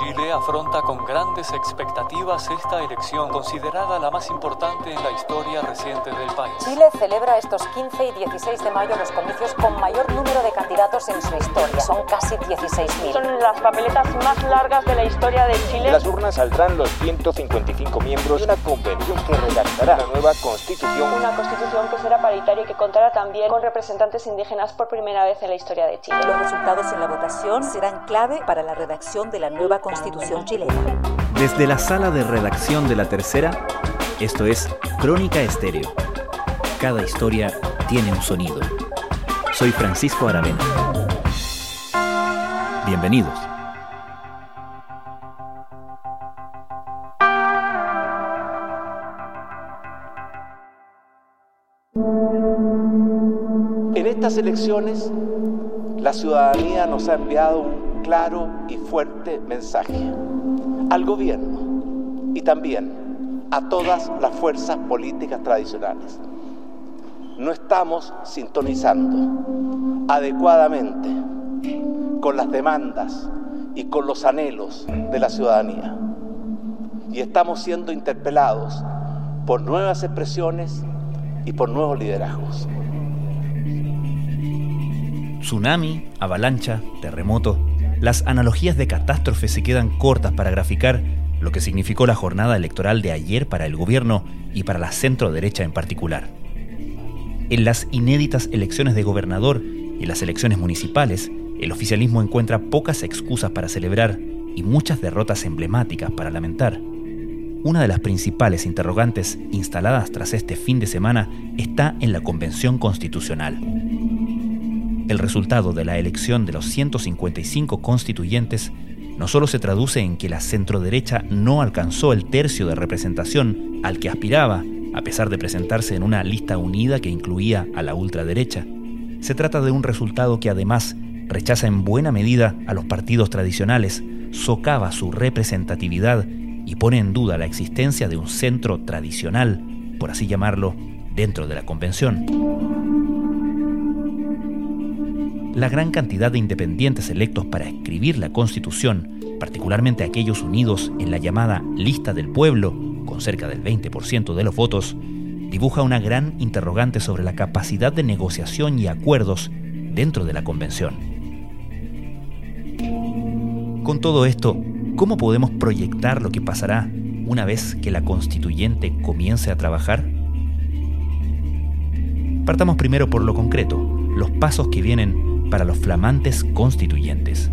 Chile afronta con grandes expectativas esta elección considerada la más importante en la historia reciente del país. Chile celebra estos 15 y 16 de mayo los comicios con mayor número de candidatos en su historia. Son casi 16.000. Son las papeletas más largas de la historia de Chile. De las urnas saldrán los 155 miembros de una convención que redactará la nueva constitución. Una constitución que será paritaria y que contará también con representantes indígenas por primera vez en la historia de Chile. Los resultados en la votación serán clave para la redacción de la nueva constitución chilena. Desde la sala de redacción de la tercera, esto es Crónica Estéreo. Cada historia tiene un sonido. Soy Francisco Aravena. Bienvenidos. En estas elecciones, la ciudadanía nos ha enviado un claro y fuerte mensaje al gobierno y también a todas las fuerzas políticas tradicionales. No estamos sintonizando adecuadamente con las demandas y con los anhelos de la ciudadanía. Y estamos siendo interpelados por nuevas expresiones y por nuevos liderazgos. Tsunami, avalancha, terremoto, las analogías de catástrofe se quedan cortas para graficar lo que significó la jornada electoral de ayer para el gobierno y para la centro derecha en particular. En las inéditas elecciones de gobernador y las elecciones municipales, el oficialismo encuentra pocas excusas para celebrar y muchas derrotas emblemáticas para lamentar. Una de las principales interrogantes instaladas tras este fin de semana está en la Convención Constitucional. El resultado de la elección de los 155 constituyentes no solo se traduce en que la centroderecha no alcanzó el tercio de representación al que aspiraba, a pesar de presentarse en una lista unida que incluía a la ultraderecha, se trata de un resultado que además rechaza en buena medida a los partidos tradicionales, socava su representatividad y pone en duda la existencia de un centro tradicional, por así llamarlo, dentro de la convención. La gran cantidad de independientes electos para escribir la Constitución, particularmente aquellos unidos en la llamada Lista del Pueblo, con cerca del 20% de los votos, dibuja una gran interrogante sobre la capacidad de negociación y acuerdos dentro de la Convención. Con todo esto, ¿cómo podemos proyectar lo que pasará una vez que la constituyente comience a trabajar? Partamos primero por lo concreto, los pasos que vienen para los flamantes constituyentes.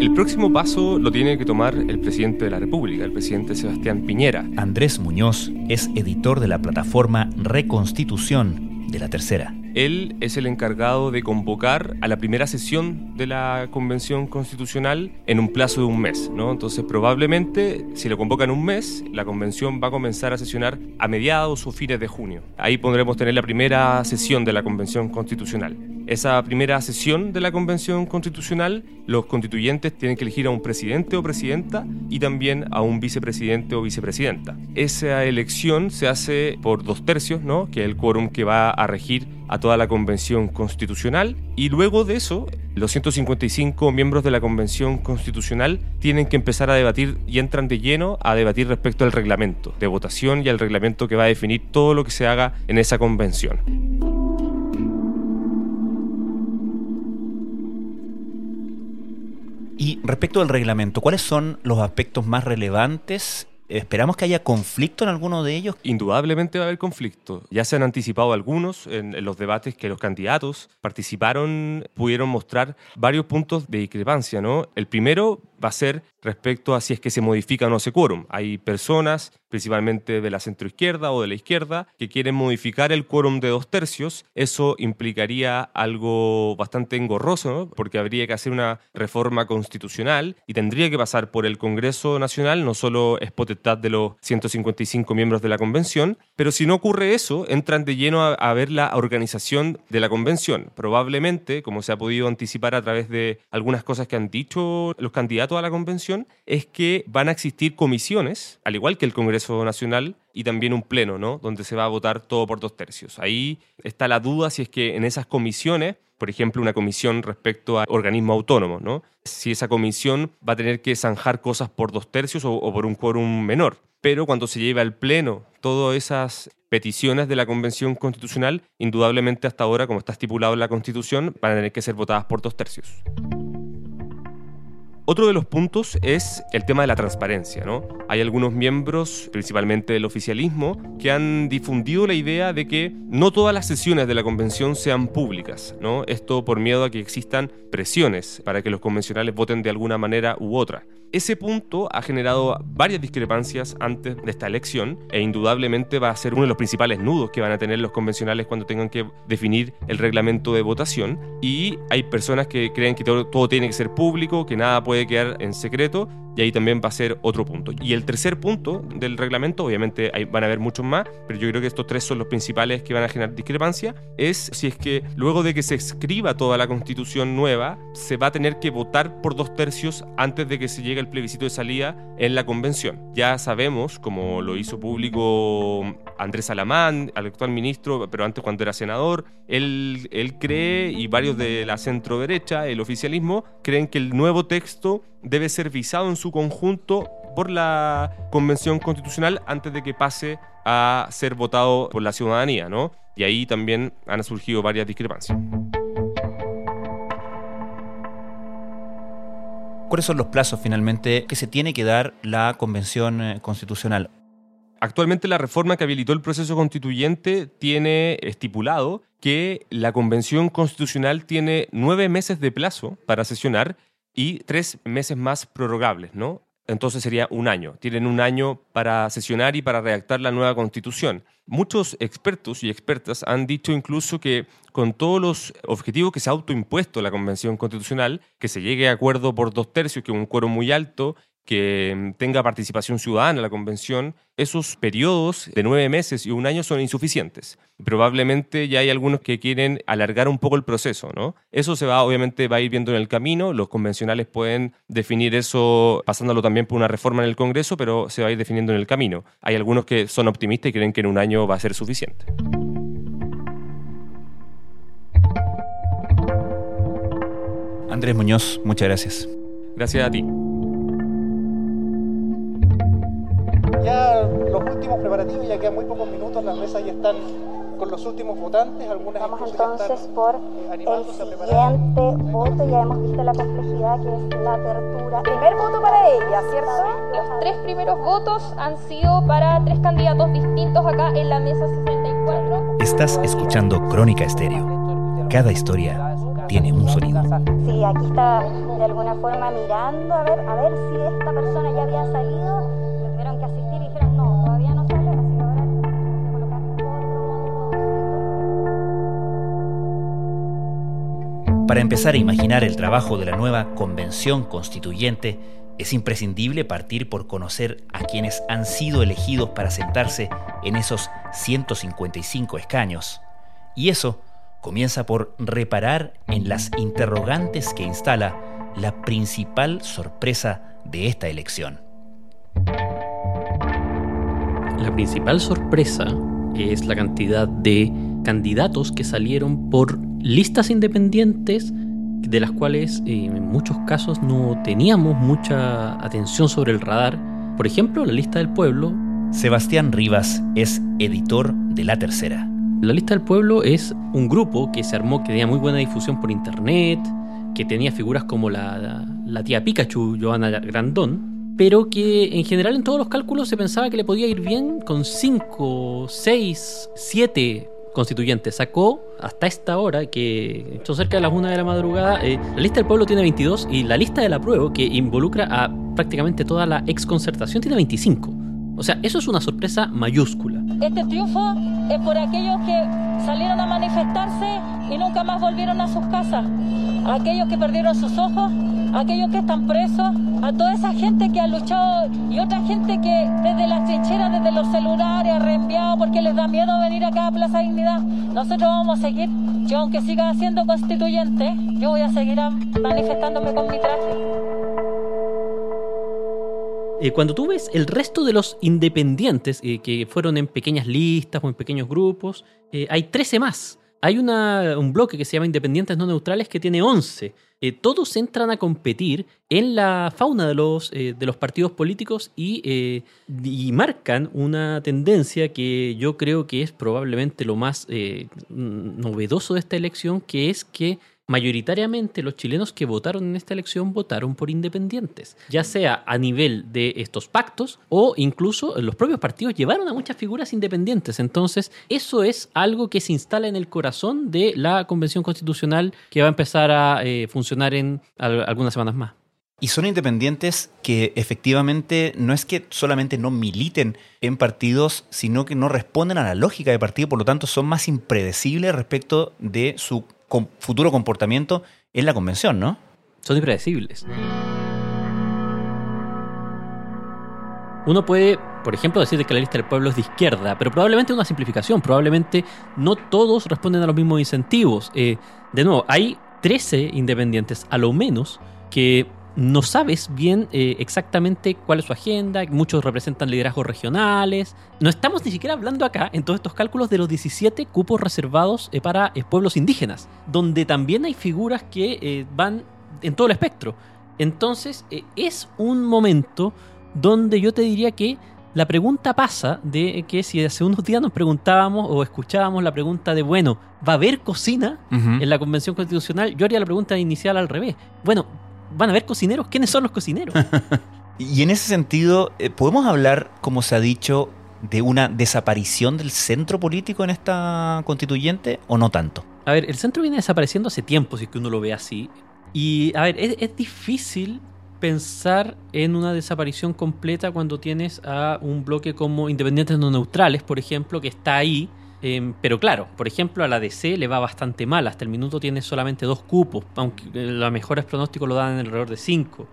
El próximo paso lo tiene que tomar el presidente de la República, el presidente Sebastián Piñera. Andrés Muñoz es editor de la plataforma Reconstitución de la Tercera. Él es el encargado de convocar a la primera sesión de la Convención Constitucional en un plazo de un mes, ¿no? Entonces, probablemente, si lo convoca en un mes, la Convención va a comenzar a sesionar a mediados o fines de junio. Ahí podremos tener la primera sesión de la Convención Constitucional. Esa primera sesión de la Convención Constitucional, los constituyentes tienen que elegir a un presidente o presidenta y también a un vicepresidente o vicepresidenta. Esa elección se hace por dos tercios, ¿no? que es el quórum que va a regir a toda la Convención Constitucional y luego de eso los 155 miembros de la Convención Constitucional tienen que empezar a debatir y entran de lleno a debatir respecto al reglamento de votación y al reglamento que va a definir todo lo que se haga en esa convención. Y respecto al reglamento, ¿cuáles son los aspectos más relevantes ¿Esperamos que haya conflicto en alguno de ellos? Indudablemente va a haber conflicto. Ya se han anticipado algunos en, los debates que los candidatos participaron, pudieron mostrar varios puntos de discrepancia. ¿no? El primero va a ser respecto a si es que se modifica o no ese quórum. Hay personas, principalmente de la centroizquierda o de la izquierda, que quieren modificar el quórum de dos tercios. Eso implicaría algo bastante engorroso, porque habría que hacer una reforma constitucional y tendría que pasar por el Congreso Nacional, no solo es potestad de los 155 miembros de la Convención, pero si no ocurre eso, entran de lleno a, a ver la organización de la Convención. Probablemente, como se ha podido anticipar a través de algunas cosas que han dicho los candidatos a la Convención, es que van a existir comisiones, al igual que el Congreso Nacional, y también un pleno, ¿no? Donde se va a votar todo por dos tercios. Ahí está la duda si es que en esas comisiones, por ejemplo, una comisión respecto a organismo autónomo, ¿no? Si esa comisión va a tener que zanjar cosas por dos tercios o, o por un quórum menor. Pero cuando se lleve al pleno todas esas peticiones de la Convención Constitucional, indudablemente hasta ahora, como está estipulado en la Constitución, van a tener que ser votadas por dos tercios. Otro de los puntos es el tema de la transparencia. ¿no? Hay algunos miembros, principalmente del oficialismo, que han difundido la idea de que no todas las sesiones de la convención sean públicas. ¿no? Esto por miedo a que existan presiones para que los convencionales voten de alguna manera u otra. Ese punto ha generado varias discrepancias antes de esta elección e indudablemente va a ser uno de los principales nudos que van a tener los convencionales cuando tengan que definir el reglamento de votación. Y hay personas que creen que todo, todo tiene que ser público, que nada puede quedar en secreto y ahí también va a ser otro punto. Y el tercer punto del reglamento, obviamente van a haber muchos más, pero yo creo que estos tres son los principales que van a generar discrepancia, es si es que luego de que se escriba toda la constitución nueva, se va a tener que votar por dos tercios antes de que se llegue el plebiscito de salida en la convención. Ya sabemos, como lo hizo público Andrés Alamán, al actual ministro, pero antes cuando era senador, él, él cree, y varios de la centro derecha, el oficialismo, creen que el nuevo texto debe ser visado en su conjunto por la Convención Constitucional antes de que pase a ser votado por la ciudadanía, ¿no? Y ahí también han surgido varias discrepancias. ¿Cuáles son los plazos finalmente que se tiene que dar la Convención eh, Constitucional? Actualmente la reforma que habilitó el proceso constituyente tiene estipulado que la Convención Constitucional tiene nueve meses de plazo para sesionar y tres meses más prorrogables, ¿no? Entonces sería un año. Tienen un año para sesionar y para redactar la nueva constitución. Muchos expertos y expertas han dicho incluso que con todos los objetivos que se ha autoimpuesto la Convención Constitucional, que se llegue a acuerdo por dos tercios, que es un cuero muy alto, que mm, tenga participación ciudadana en la convención, esos periodos de nueve meses y un año son insuficientes. Probablemente ya hay algunos que quieren alargar un poco el proceso, ¿no? Eso se va, obviamente, va a ir viendo en el camino. Los convencionales pueden definir eso pasándolo también por una reforma en el Congreso, pero se va a ir definiendo en el camino. Hay algunos que son optimistas y creen que en un año va a ser suficiente. Andrés Muñoz, muchas gracias. Gracias a ti. Últimos preparativos, ya quedan muy pocos minutos, las mesas ya están con los últimos votantes, algunas Vamos entonces por eh, el siguiente voto, ya hemos visto la complejidad que es la apertura. Primer voto para ella, ¿cierto? Los tres primeros votos han sido para tres candidatos distintos acá en la mesa 64. Estás escuchando Crónica Estéreo. Cada historia tiene un sonido. Sí, aquí está de alguna forma mirando a ver, a ver si esta persona ya había salido. Para empezar a imaginar el trabajo de la nueva convención constituyente, es imprescindible partir por conocer a quienes han sido elegidos para sentarse en esos 155 escaños. Y eso comienza por reparar en las interrogantes que instala la principal sorpresa de esta elección. La principal sorpresa es la cantidad de candidatos que salieron por listas independientes de las cuales eh, en muchos casos no teníamos mucha atención sobre el radar. Por ejemplo, la lista del pueblo. Sebastián Rivas es editor de La Tercera. La lista del pueblo es un grupo que se armó, que tenía muy buena difusión por internet, que tenía figuras como la, la tía Pikachu, Joana Grandón, pero que en general en todos los cálculos se pensaba que le podía ir bien con 5, 6, 7 constituyentes. Sacó hasta esta hora, que son cerca de las 1 de la madrugada, eh, la lista del pueblo tiene 22 y la lista del apruebo, que involucra a prácticamente toda la exconcertación, tiene 25. O sea, eso es una sorpresa mayúscula. Este triunfo es por aquellos que salieron a manifestarse y nunca más volvieron a sus casas. Aquellos que perdieron sus ojos, aquellos que están presos, a toda esa gente que ha luchado y otra gente que desde las trincheras, desde los celulares, ha reenviado porque les da miedo venir acá a Plaza Dignidad. Nosotros vamos a seguir. Yo, aunque siga siendo constituyente, yo voy a seguir manifestándome con mi traje. Eh, cuando tú ves el resto de los independientes, eh, que fueron en pequeñas listas o en pequeños grupos, eh, hay 13 más. Hay un bloque que se llama Independientes No Neutrales que tiene 11. Eh, todos entran a competir en la fauna de los, eh, de los partidos políticos y, eh, y marcan una tendencia que yo creo que es probablemente lo más novedoso de esta elección, que es que mayoritariamente los chilenos que votaron en esta elección votaron por independientes, ya sea a nivel de estos pactos o incluso los propios partidos llevaron a muchas figuras independientes. Entonces, eso es algo que se instala en el corazón de la Convención Constitucional que va a empezar a eh, funcionar en al- algunas semanas más. Y son independientes que efectivamente no es que solamente no militen en partidos, sino que no responden a la lógica de partido, por lo tanto son más impredecibles respecto de su com- futuro comportamiento en la convención, ¿no? Son impredecibles. Uno puede, por ejemplo, decir que la lista del pueblo es de izquierda, pero probablemente es una simplificación. Probablemente no todos responden a los mismos incentivos. Eh, de nuevo, hay 13 independientes, a lo menos, que no sabes bien eh, exactamente cuál es su agenda. Muchos representan liderazgos regionales. No estamos ni siquiera hablando acá, en todos estos cálculos, de los 17 cupos reservados eh, para eh, pueblos indígenas, donde también hay figuras que van en todo el espectro. Entonces, es un momento donde yo te diría que la pregunta pasa de que si hace unos días nos preguntábamos o escuchábamos la pregunta de, bueno, ¿va a haber cocina en la Convención Constitucional? Yo haría la pregunta inicial al revés. Bueno, ¿van a haber cocineros? ¿Quiénes son los cocineros? Y en ese sentido, eh, ¿podemos hablar, como se ha dicho, de una desaparición del centro político en esta constituyente o no tanto? A ver, el centro viene desapareciendo hace tiempo, si es que uno lo ve así. Y, a ver, es, es difícil pensar en una desaparición completa cuando tienes a un bloque como Independientes No Neutrales, por ejemplo, que está ahí. Eh, pero claro, por ejemplo, a la DC le va bastante mal. Hasta el minuto tiene solamente dos cupos, aunque eh, los mejores pronósticos lo dan en alrededor de cinco.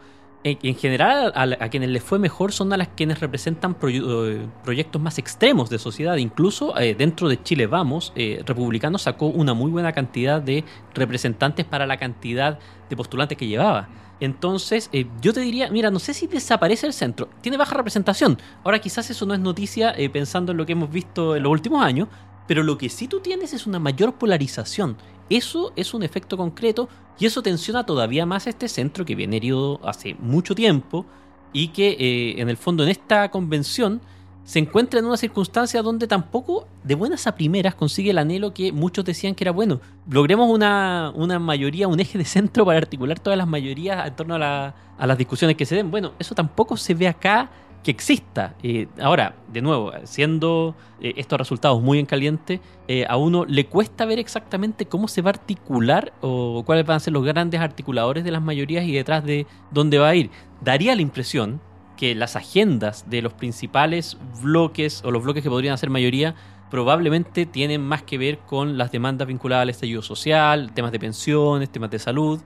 En, en general, a, quienes les fue mejor son a las quienes representan eh, proyectos más extremos de sociedad. Incluso eh, dentro de Chile Vamos, eh, Republicano sacó una muy buena cantidad de representantes para la cantidad de postulantes que llevaba. Entonces, yo te diría, mira, no sé si desaparece el centro, tiene baja representación. Ahora quizás eso no es noticia pensando en lo que hemos visto en los últimos años, pero lo que sí tú tienes es una mayor polarización. Eso es un efecto concreto y eso tensiona todavía más este centro que viene herido hace mucho tiempo y que eh, en el fondo en esta convención se encuentra en una circunstancia donde tampoco de buenas a primeras consigue el anhelo que muchos decían que era bueno. Logremos una, una mayoría, un eje de centro para articular todas las mayorías en torno a las discusiones que se den. Bueno, eso tampoco se ve acá que exista. Eh, ahora, de nuevo, siendo eh, estos resultados muy en caliente, eh, a uno le cuesta ver exactamente cómo se va a articular o cuáles van a ser los grandes articuladores de las mayorías y detrás de dónde va a ir. Daría la impresión que las agendas de los principales bloques o los bloques que podrían ser mayoría probablemente tienen más que ver con las demandas vinculadas al estallido social, temas de pensiones, temas de salud.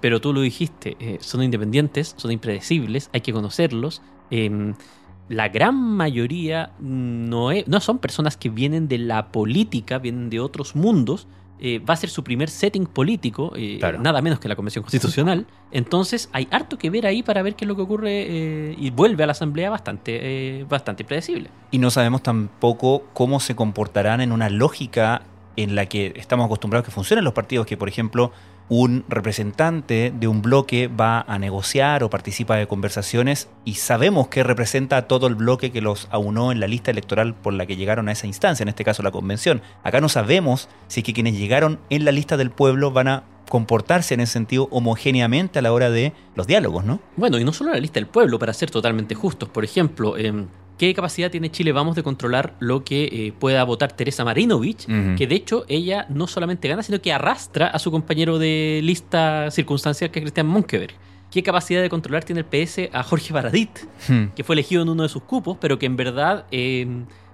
pero tú lo dijiste, son independientes, son impredecibles, hay que conocerlos. Eh, la gran mayoría no, es- no son personas que vienen de la política, vienen de otros mundos. eh, va a ser su primer setting político, eh, Claro. nada menos que la Convención Constitucional. Entonces hay harto que ver ahí para ver qué es lo que ocurre eh, y vuelve a la Asamblea bastante, bastante predecible. Y no sabemos tampoco cómo se comportarán en una lógica en la que estamos acostumbrados que funcionen los partidos, que por ejemplo un representante de un bloque va a negociar o participa de conversaciones y sabemos que representa a todo el bloque que los aunó en la lista electoral por la que llegaron a esa instancia, en este caso la convención. Acá no sabemos si es que quienes llegaron en la lista del pueblo van a comportarse en ese sentido homogéneamente a la hora de los diálogos, ¿no? Bueno, y no solo la lista del pueblo, para ser totalmente justos. Por ejemplo, em, ¿qué capacidad tiene Chile Vamos de controlar lo que eh, pueda votar Teresa Marinovich? Que de hecho ella no solamente gana, sino que arrastra a su compañero de lista circunstancial, que es Cristian Monkeberg. ¿Qué capacidad de controlar tiene el PS a Jorge Baradit? Hmm. que fue elegido en uno de sus cupos, pero que en verdad eh,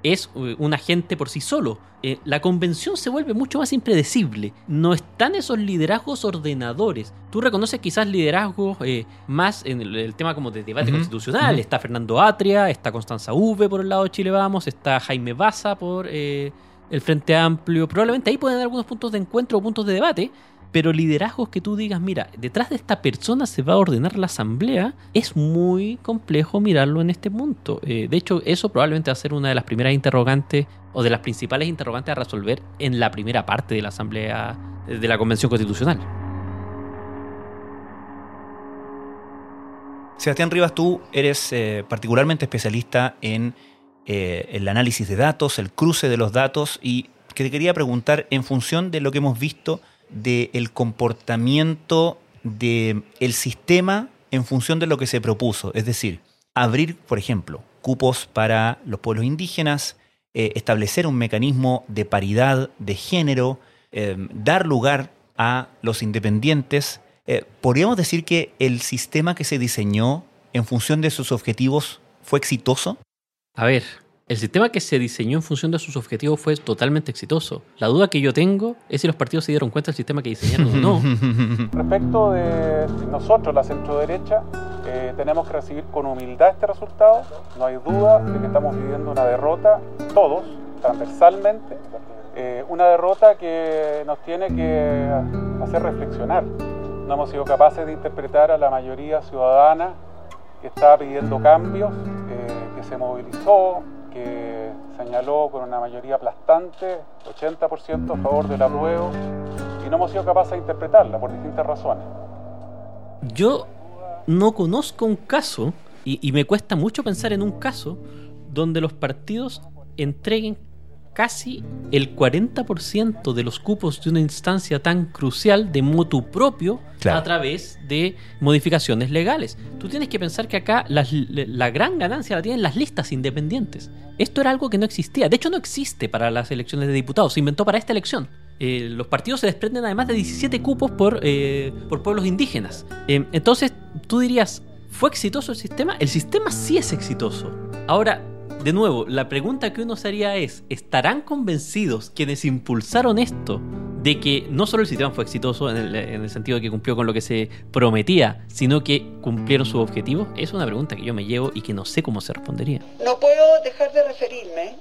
es eh, un agente por sí solo. Eh, la convención se vuelve mucho más impredecible. No están esos liderazgos ordenadores. Tú reconoces quizás liderazgos eh, más en el, el tema como de debate constitucional. Está Fernando Atria, está Constanza V por el lado de Chile Vamos, está Jaime Baza por eh, el Frente Amplio. Probablemente ahí pueden haber algunos puntos de encuentro o puntos de debate. Pero liderazgos que tú digas, mira, detrás de esta persona se va a ordenar la asamblea, es muy complejo mirarlo en este punto. Eh, de hecho, eso probablemente va a ser una de las primeras interrogantes o de las principales interrogantes a resolver en la primera parte de la asamblea de la Convención Constitucional. Sebastián Rivas, tú eres eh, particularmente especialista en eh, el análisis de datos, el cruce de los datos y que te quería preguntar en función de lo que hemos visto del comportamiento del sistema en función de lo que se propuso. Es decir, abrir, por ejemplo, cupos para los pueblos indígenas, eh, establecer un mecanismo de paridad de género, eh, dar lugar a los independientes. Eh, ¿Podríamos decir que el sistema que se diseñó en función de sus objetivos fue exitoso? A ver, el sistema que se diseñó en función de sus objetivos fue totalmente exitoso. La duda que yo tengo es si los partidos se dieron cuenta del sistema que diseñaron o no. Respecto de nosotros, la centro-derecha, eh, tenemos que recibir con humildad este resultado. No hay duda de que estamos viviendo una derrota, todos, transversalmente. Eh, una derrota que nos tiene que hacer reflexionar. No hemos sido capaces de interpretar a la mayoría ciudadana que está pidiendo cambios, eh, que se movilizó, que señaló con una mayoría aplastante, 80% a favor del apruebo, y no hemos sido capaces de interpretarla por distintas razones. Yo no conozco un caso, y, y me cuesta mucho pensar en un caso, donde los partidos entreguen casi el 40% de los cupos de una instancia tan crucial de motu propio Claro. a través de modificaciones legales. Tú tienes que pensar que acá la gran ganancia la tienen las listas independientes. Esto era algo que no existía. De hecho, no existe para las elecciones de diputados. Se inventó para esta elección. Eh, los partidos se desprenden además de 17 cupos por, eh, por pueblos indígenas. Eh, entonces, tú dirías, ¿fue exitoso el sistema? El sistema sí es exitoso. Ahora, de nuevo, la pregunta que uno se haría es, ¿estarán convencidos quienes impulsaron esto de que no solo el sistema fue exitoso en el, en el sentido de que cumplió con lo que se prometía, sino que cumplieron sus objetivos? Es una pregunta que yo me llevo y que no sé cómo se respondería. No puedo dejar de referirme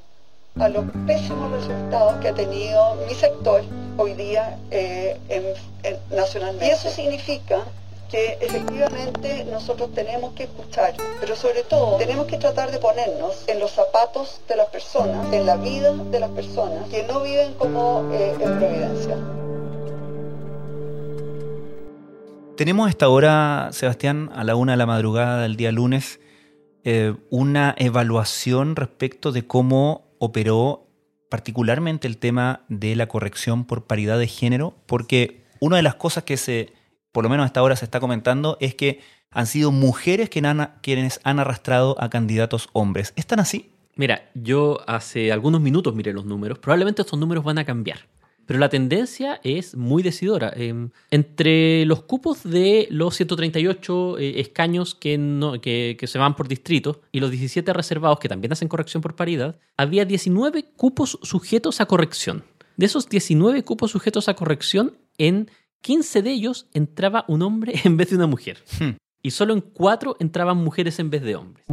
a los pésimos resultados que ha tenido mi sector hoy día eh, en- en- nacionalmente. Y eso significa que efectivamente nosotros tenemos que escuchar, pero sobre todo tenemos que tratar de ponernos en los zapatos de las personas, en la vida de las personas que no viven como eh, en Providencia. Tenemos a esta hora, Sebastián, a la una de la madrugada del día lunes, eh, una evaluación respecto de cómo operó particularmente el tema de la corrección por paridad de género, porque una de las cosas que se, por lo menos hasta ahora se está comentando, es que han sido mujeres quienes han, arrastrado a candidatos hombres. ¿Están así? Mira, yo hace algunos minutos miré los números. Probablemente estos números van a cambiar. Pero la tendencia es muy decidora. Eh, entre los cupos de los 138 eh, escaños que, no- que, que se van por distrito y los 17 reservados que también hacen corrección por paridad, había 19 cupos sujetos a corrección. De esos 19 cupos sujetos a corrección, en 15 de ellos entraba un hombre en vez de una mujer. Y solo en 4 entraban mujeres en vez de hombres.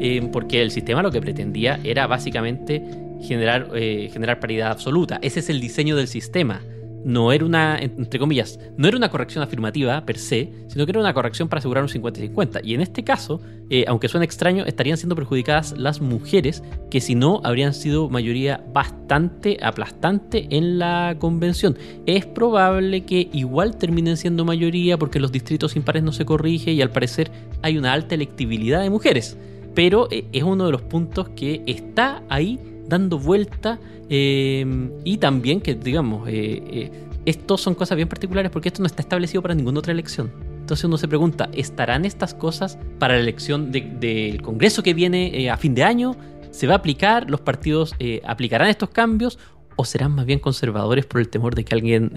Eh, porque el sistema lo que pretendía era básicamente generar, eh, generar paridad absoluta. Ese es el diseño del sistema. No era una, entre comillas, no era una corrección afirmativa per se, sino que era una corrección para asegurar un 50-50. Y en este caso, eh, aunque suene extraño, estarían siendo perjudicadas las mujeres, que si no habrían sido mayoría bastante aplastante en la convención. Es probable que igual terminen siendo mayoría porque los distritos impares no se corrige y al parecer hay una alta electibilidad de mujeres pero eh, es uno de los puntos que está ahí dando vuelta eh, y también que, digamos, eh, eh, estos son cosas bien particulares porque esto no está establecido para ninguna otra elección. Entonces uno se pregunta, ¿estarán estas cosas para la elección de- del Congreso que viene eh, a fin de año? ¿Se va a aplicar? ¿Los partidos aplicarán estos cambios? ¿O serán más bien conservadores por el temor de que alguien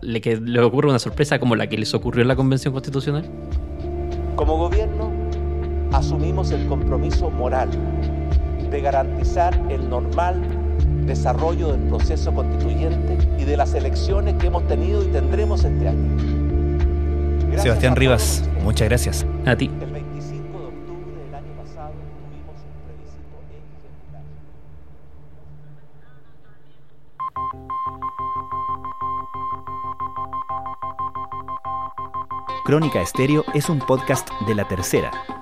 le, que le ocurra una sorpresa como la que les ocurrió en la Convención Constitucional? Como gobierno asumimos el compromiso moral de garantizar el normal desarrollo del proceso constituyente y de las elecciones que hemos tenido y tendremos este año. Sebastián Rivas, muchas gracias. A ti. El 25 de octubre del año pasado tuvimos un plebiscito ejemplar. Crónica Estéreo es un podcast de la tercera.